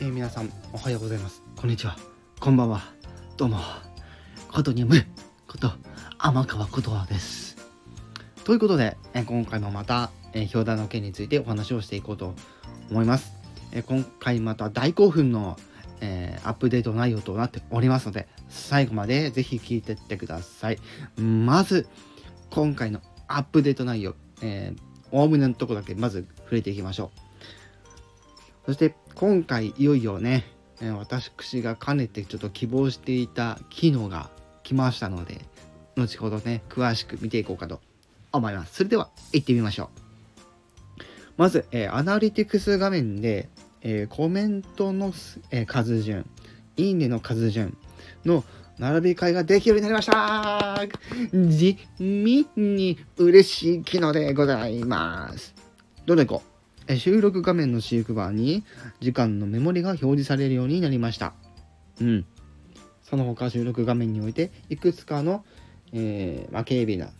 えー、皆さんおはようございます。こんにちは。こんばんは。どうも。ことにむこと天川ことわです。ということで、えー、今回もまた、えー、表題の件についてお話をしていこうと思います、えー、今回また大興奮の、えー、アップデート内容となっておりますので最後までぜひ聞いてってください。まず今回のアップデート内容、えー、おおむねのとこだけまず触れていきましょう。そして今回いよいよね、私がかねてちょっと希望していた機能が来ましたので、後ほどね、詳しく見ていこうかと思います。それでは行ってみましょう。まず、えー、アナリティクス画面で、えー、コメントの、えー、数順、いいねの数順の並び替えができるようになりました地味に嬉しい機能でございます。どんどん行こう。収録画面の飼育バーに時間のメモリが表示されるようになりました。うん。その他収録画面においていくつかの、えー、まあ、軽微な、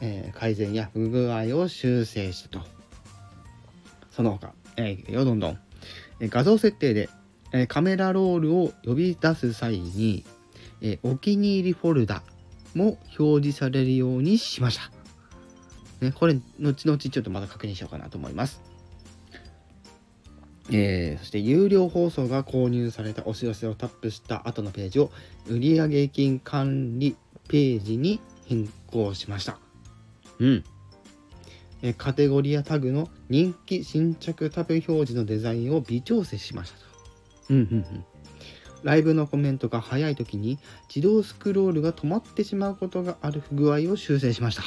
えー、改善や不具合を修正したと。その他、えー、よどんどん、え画像設定で、えカメラロールを呼び出す際に、えお気に入りフォルダも表示されるようにしました。ね、これ、後々ちょっとまた確認しようかなと思います。えー、そして有料放送が購入されたお知らせをタップした後のページを売上金管理ページに変更しました。うん。えカテゴリーやタグの人気新着タブ表示のデザインを微調整しましたと。うんうんうん。ライブのコメントが早い時に自動スクロールが止まってしまうことがある不具合を修正しました。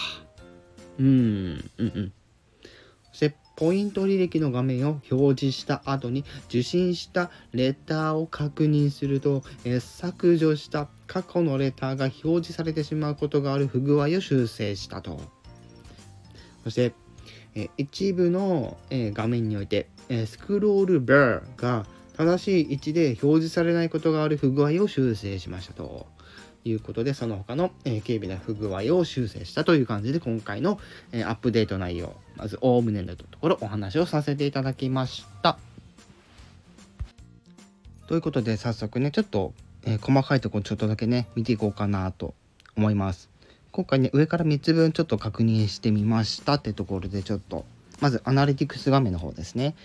うん、うんうん。そしてポイント履歴の画面を表示した後に受信したレターを確認すると、え削除した過去のレターが表示されてしまうことがある不具合を修正したと。そして、え一部の、え画面において、えスクロールバーが正しい位置で表示されないことがある不具合を修正しましたと。いうことで、その他の、え、軽微な不具合を修正したという感じで、今回の、え、アップデート内容、まず、おおむねのところお話をさせていただきました。ということで、早速ね、ちょっと、えー、細かいところちょっとだけね、見ていこうかなと思います。今回ね、上から3つ分ちょっと確認してみましたってところで、ちょっと、まず、アナリティクス画面の方ですね。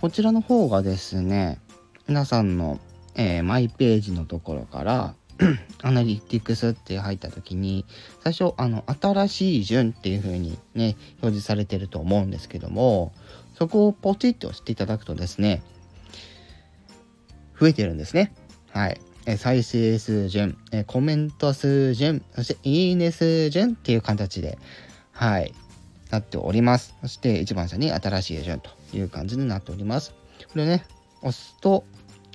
こちらの方がですね、皆さんの、えー、マイページのところから、アナリティクスって入った時に、最初、あの、新しい順っていう風にね、表示されてると思うんですけども、そこをポチッと押していただくとですね、増えてるんですね。はい。再生数順、コメント数順、そしていいね数順っていう形で、はい、なっております。そして一番下に新しい順という感じになっております。これね、押すと、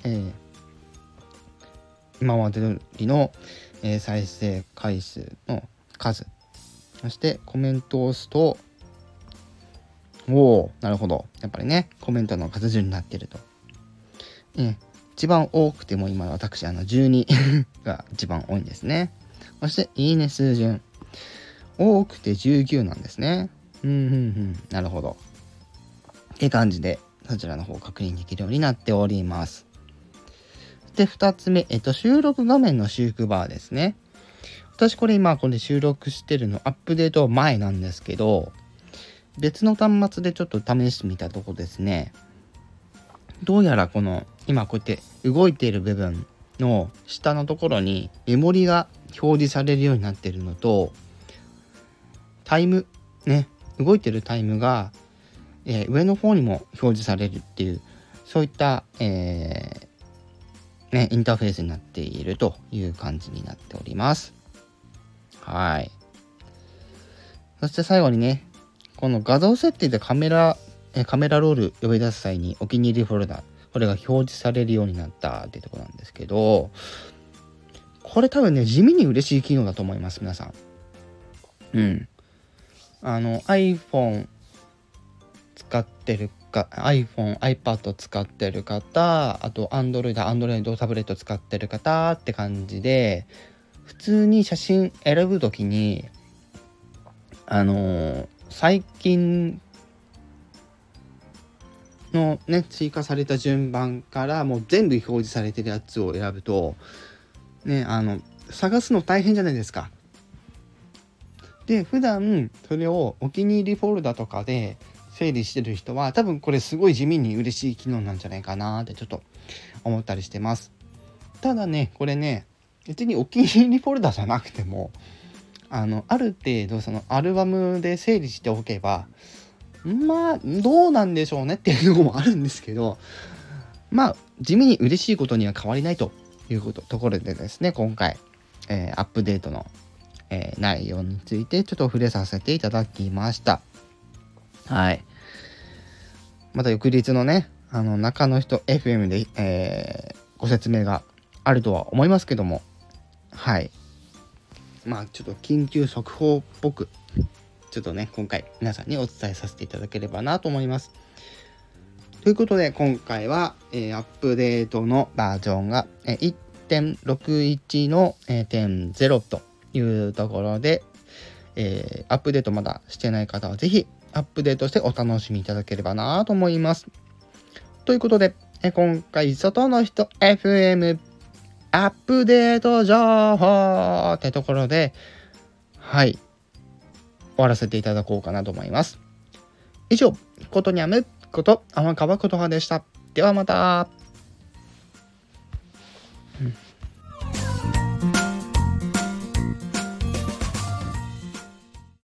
えー今までりの、え、再生回数の数。そしてコメントを押すとおおなるほど。やっぱりねコメントの数順になってると、ね、一番多くても今私あの12 が一番多いんですね。そしていいね数順。多くて19なんですね。うんうんうん。なるほど。って感じでそちらの方を確認できるようになっております。で、2つ目、えっと、収録画面の修復バーですね。私これ今これ収録してるのアップデート前なんですけど、別の端末でちょっと試してみたとこですね、どうやらこの今こうやって動いている部分の下のところにメモリが表示されるようになってるのと、タイム、ね、動いてるタイムが、えー、上の方にも表示されるっていう、そういった、えー、ね、インターフェースになっているという感じになっております。はい。そして最後にね、この画像設定でカメラ、カメラロール呼び出す際にお気に入りフォルダ、これが表示されるようになったっていうとこなんですけど、これ多分ね、地味に嬉しい機能だと思います、皆さん。うん。あの、iPhone 使ってる iPhone、iPad 使ってる方、あと Android、Android タブレット使ってる方って感じで、普通に写真選ぶときに、あのー、最近のね追加された順番からもう全部表示されてるやつを選ぶとねあの探すの大変じゃないですか。で普段それをお気に入りフォルダとかで整理してる人は多分これすごい地味に嬉しい機能なんじゃないかなってちょっと思ったりしてます。ただねこれね別にお気に入りフォルダじゃなくてもあのある程度そのアルバムで整理しておけばまあどうなんでしょうねっていうのもあるんですけどまあ地味に嬉しいことには変わりないということところでですね今回、えー、アップデートの、えー、内容についてちょっと触れさせていただきましたはい。また翌日のねあの中の人 FM で、えー、ご説明があるとは思いますけども。はい。まあちょっと緊急速報っぽくちょっとね今回皆さんにお伝えさせていただければなと思います。ということで今回は、えー、アップデートのバージョンが、えー、1.61の、え、点0というところで、えー、アップデートまだしてない方は是非アップデートしてお楽しみいただければなと思いますということで、え、今回外の人 FM アップデート情報ってところで、はい、終わらせていただこうかなと思います。以上、ことにゃむこと天川琴葉でした。ではまた。うん